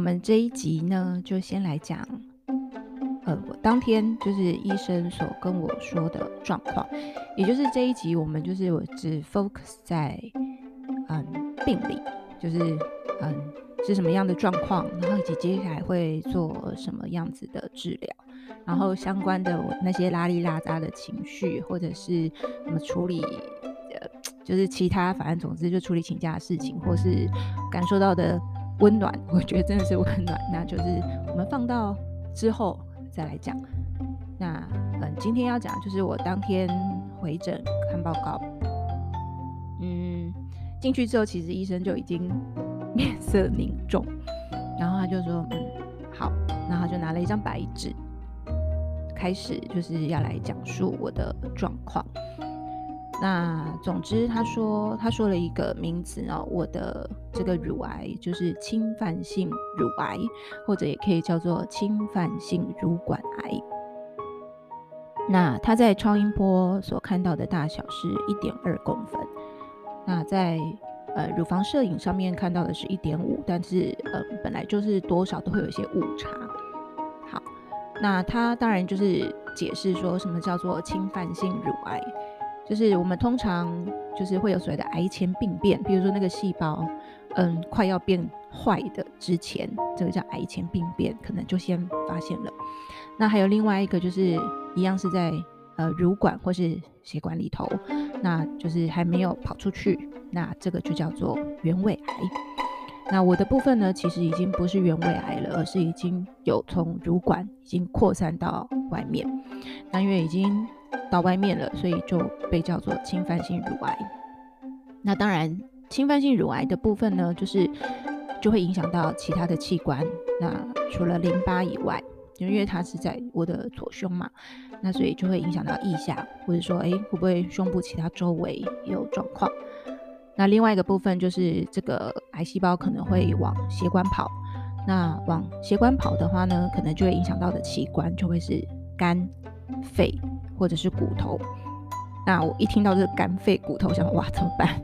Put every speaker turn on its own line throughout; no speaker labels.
我们这一集呢，就先来讲，呃，我当天就是医生所跟我说的状况，也就是这一集我们就是我只 focus 在嗯病理，就是嗯是什么样的状况，然后以及接下来会做什么样子的治疗，然后相关的那些拉里拉杂的情绪，或者是怎么处理，呃，就是其他反正总之就处理请假的事情，或是感受到的。温暖，我觉得真的是温暖。那就是我们放到之后再来讲。那嗯，今天要讲就是我当天回诊看报告。嗯，进去之后，其实医生就已经面色凝重，然后他就说：“嗯，好。”然后他就拿了一张白纸，开始就是要来讲述我的状况。那总之，他说他说了一个名字哦，我的这个乳癌就是侵犯性乳癌，或者也可以叫做侵犯性乳管癌。那他在超音波所看到的大小是一点二公分，那在呃乳房摄影上面看到的是一点五，但是呃本来就是多少都会有一些误差。好，那他当然就是解释说什么叫做侵犯性乳癌。就是我们通常就是会有所谓的癌前病变，比如说那个细胞，嗯，快要变坏的之前，这个叫癌前病变，可能就先发现了。那还有另外一个，就是一样是在呃乳管或是血管里头，那就是还没有跑出去，那这个就叫做原位癌。那我的部分呢，其实已经不是原位癌了，而是已经有从乳管已经扩散到外面。那因为已经到外面了，所以就被叫做侵犯性乳癌。那当然，侵犯性乳癌的部分呢，就是就会影响到其他的器官。那除了淋巴以外，因为它是在我的左胸嘛，那所以就会影响到腋下，或者说，哎，会不会胸部其他周围也有状况？那另外一个部分就是这个癌细胞可能会往血管跑。那往血管跑的话呢，可能就会影响到的器官就会是肝、肺。或者是骨头，那我一听到这个肝肺骨头，想哇怎么办？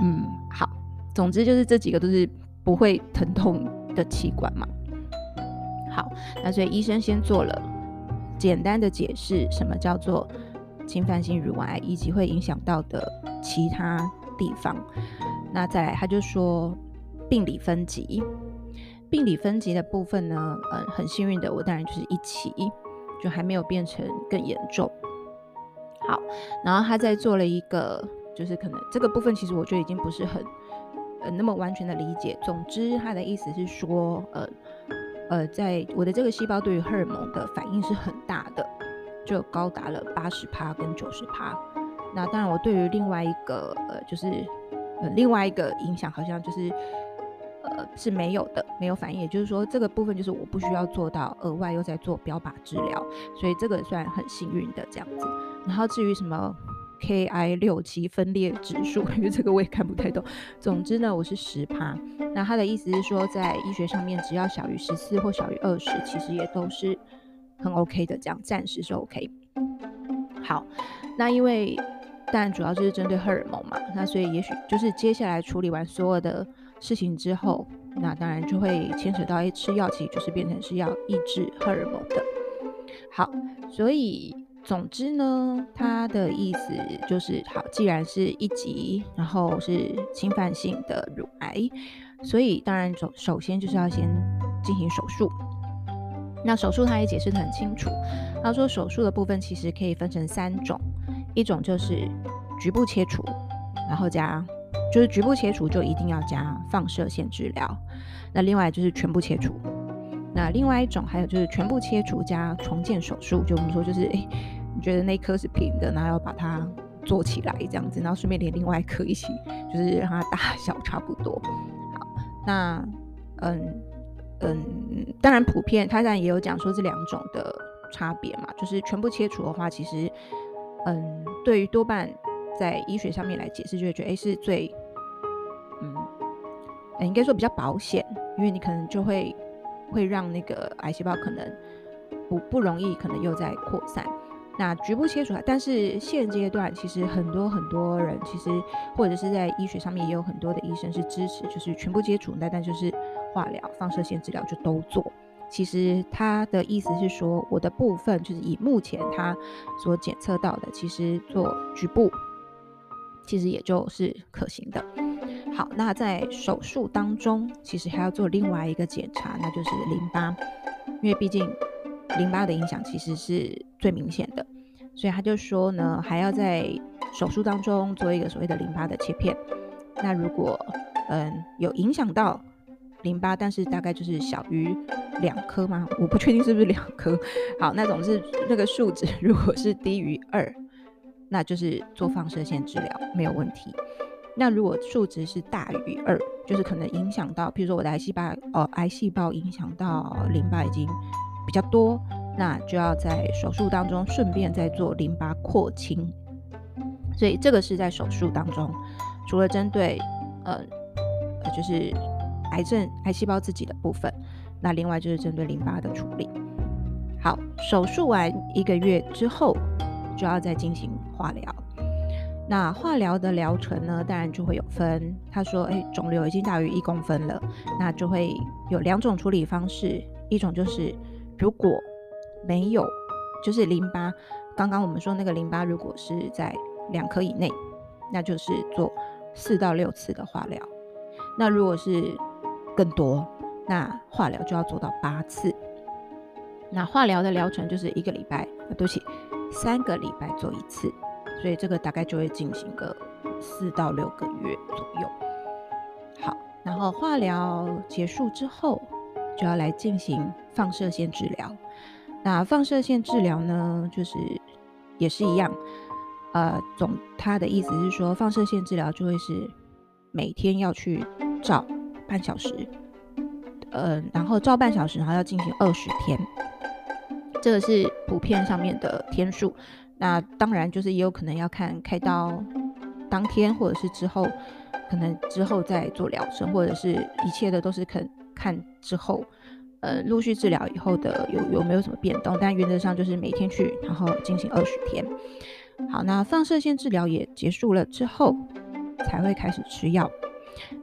嗯，好，总之就是这几个都是不会疼痛的器官嘛。好，那所以医生先做了简单的解释，什么叫做侵犯性乳癌，以及会影响到的其他地方。那再来，他就说病理分级，病理分级的部分呢，嗯，很幸运的，我当然就是一期，就还没有变成更严重。好，然后他在做了一个，就是可能这个部分其实我觉得已经不是很呃那么完全的理解。总之，他的意思是说，呃呃，在我的这个细胞对于荷尔蒙的反应是很大的，就高达了八十趴跟九十趴。那当然，我对于另外一个呃，就是呃另外一个影响好像就是。呃，是没有的，没有反应。也就是说，这个部分就是我不需要做到额外又在做标靶治疗，所以这个算很幸运的这样子。然后至于什么 Ki 六七分裂指数，因为这个我也看不太懂。总之呢，我是十趴。那他的意思是说，在医学上面，只要小于十四或小于二十，其实也都是很 OK 的，这样暂时是 OK。好，那因为但主要就是针对荷尔蒙嘛，那所以也许就是接下来处理完所有的。事情之后，那当然就会牵扯到，哎，吃药其实就是变成是要抑制荷尔蒙的。好，所以总之呢，他的意思就是，好，既然是一级，然后是侵犯性的乳癌，所以当然首首先就是要先进行手术。那手术他也解释得很清楚，他说手术的部分其实可以分成三种，一种就是局部切除，然后加。就是局部切除就一定要加放射线治疗，那另外就是全部切除，那另外一种还有就是全部切除加重建手术，就我们说就是诶，你觉得那颗是平的，然后要把它做起来这样子，然后顺便连另外一颗一起，就是让它大小差不多。好，那嗯嗯，当然普遍他当然也有讲说这两种的差别嘛，就是全部切除的话，其实嗯对于多半在医学上面来解释，就会觉得诶是最。嗯，应该说比较保险，因为你可能就会会让那个癌细胞可能不不容易，可能又在扩散。那局部切除，但是现阶段其实很多很多人其实或者是在医学上面也有很多的医生是支持，就是全部切除，那但就是化疗、放射线治疗就都做。其实他的意思是说，我的部分就是以目前他所检测到的，其实做局部其实也就是可行的。好，那在手术当中，其实还要做另外一个检查，那就是淋巴，因为毕竟。淋巴的影响其实是最明显的，所以他就说呢，还要在手术当中做一个所谓的淋巴的切片。那如果嗯有影响到淋巴，但是大概就是小于两颗吗？我不确定是不是两颗。好，那种是那个数值，如果是低于二，那就是做放射线治疗没有问题。那如果数值是大于二，就是可能影响到，比如说我的癌细胞哦，癌细胞影响到淋巴已经。比较多，那就要在手术当中顺便再做淋巴廓清，所以这个是在手术当中，除了针对呃就是癌症癌细胞自己的部分，那另外就是针对淋巴的处理。好，手术完一个月之后，就要再进行化疗。那化疗的疗程呢，当然就会有分。他说，哎，肿瘤已经大于一公分了，那就会有两种处理方式，一种就是。如果没有，就是淋巴，刚刚我们说那个淋巴，如果是在两颗以内，那就是做四到六次的化疗。那如果是更多，那化疗就要做到八次。那化疗的疗程就是一个礼拜，对不起，三个礼拜做一次，所以这个大概就会进行个四到六个月左右。好，然后化疗结束之后。就要来进行放射线治疗。那放射线治疗呢，就是也是一样，呃，总他的意思是说，放射线治疗就会是每天要去照半小时，呃，然后照半小时，然后要进行二十天，这个是普遍上面的天数。那当然就是也有可能要看开刀当天，或者是之后，可能之后再做疗程，或者是一切的都是肯。看之后，呃，陆续治疗以后的有有没有什么变动？但原则上就是每天去，然后进行二十天。好，那放射线治疗也结束了之后，才会开始吃药。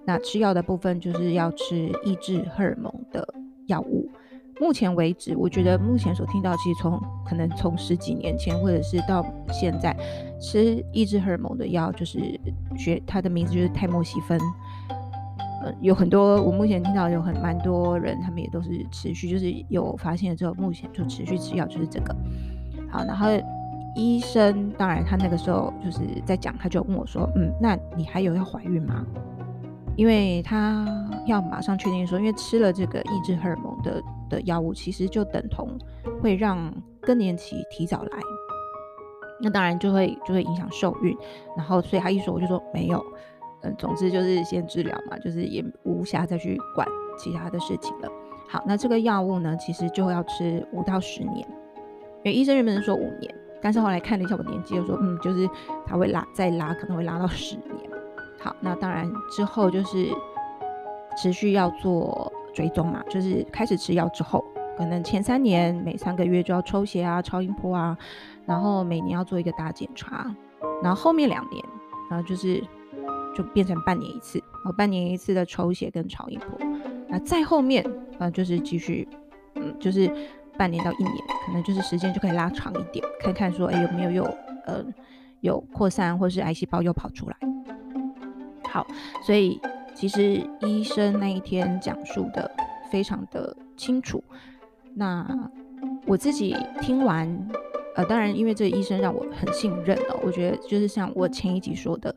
那吃药的部分就是要吃抑制荷尔蒙的药物。目前为止，我觉得目前所听到，其实从可能从十几年前或者是到现在，吃抑制荷尔蒙的药就是学它的名字就是泰莫西芬。呃，有很多，我目前听到有很蛮多人，他们也都是持续，就是有发现了之后，目前就持续吃药，就是这个。好，然后医生当然他那个时候就是在讲，他就问我说，嗯，那你还有要怀孕吗？因为他要马上确定说，因为吃了这个抑制荷尔蒙的的药物，其实就等同会让更年期提早来，那当然就会就会影响受孕。然后所以他一说，我就说没有。嗯，总之就是先治疗嘛，就是也无暇再去管其他的事情了。好，那这个药物呢，其实就要吃五到十年，因为医生原本是说五年，但是后来看了一下我年纪，就说嗯，就是他会拉再拉，可能会拉到十年。好，那当然之后就是持续要做追踪嘛，就是开始吃药之后，可能前三年每三个月就要抽血啊、超音波啊，然后每年要做一个大检查，然后后面两年，然后就是。就变成半年一次，哦，半年一次的抽血跟超音波。那再后面，呃，就是继续，嗯，就是半年到一年，可能就是时间就可以拉长一点，看看说，哎，有没有又，呃，有扩散或是癌细胞又跑出来。好，所以其实医生那一天讲述的非常的清楚。那我自己听完，呃，当然因为这个医生让我很信任哦，我觉得就是像我前一集说的。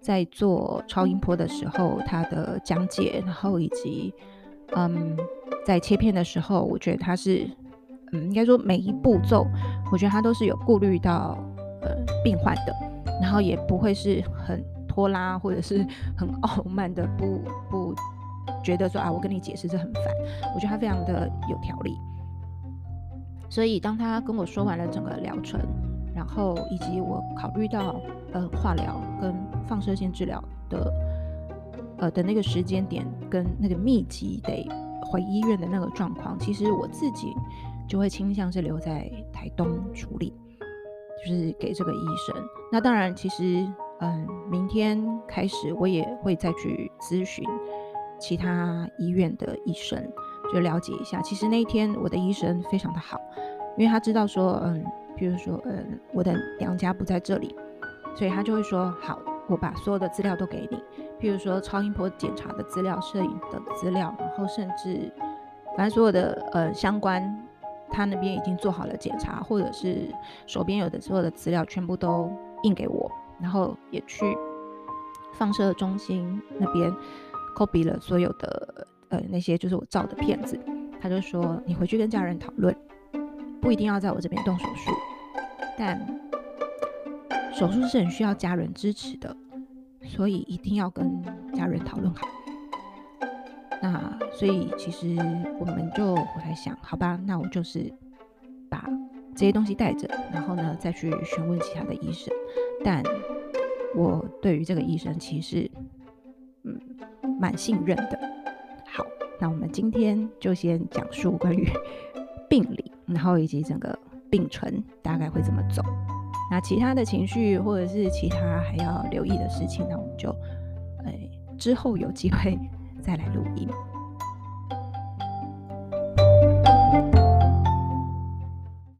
在做超音波的时候，他的讲解，然后以及，嗯，在切片的时候，我觉得他是，嗯，应该说每一步骤，我觉得他都是有顾虑到，呃，病患的，然后也不会是很拖拉或者是很傲慢的，不不觉得说啊，我跟你解释这很烦，我觉得他非常的有条理，所以当他跟我说完了整个疗程。然后以及我考虑到呃化疗跟放射线治疗的呃的那个时间点跟那个密集得回医院的那个状况，其实我自己就会倾向是留在台东处理。就是给这个医生。那当然，其实嗯，明天开始我也会再去咨询其他医院的医生，就了解一下。其实那一天我的医生非常的好，因为他知道说，嗯，比如说，嗯，我的娘家不在这里，所以他就会说，好，我把所有的资料都给你，譬如说超音波检查的资料、摄影的资料，然后甚至反正所有的呃相关。他那边已经做好了检查，或者是手边有的所有的资料全部都印给我，然后也去放射中心那边 copy 了所有的呃那些就是我照的片子。他就说，你回去跟家人讨论，不一定要在我这边动手术，但手术是很需要家人支持的，所以一定要跟家人讨论好。那所以其实我们就我在想，好吧，那我就是把这些东西带着，然后呢再去询问其他的医生。但我对于这个医生其实嗯蛮信任的。好，那我们今天就先讲述关于病理，然后以及整个病程大概会怎么走。那其他的情绪或者是其他还要留意的事情，那我们就哎之后有机会。再来录音。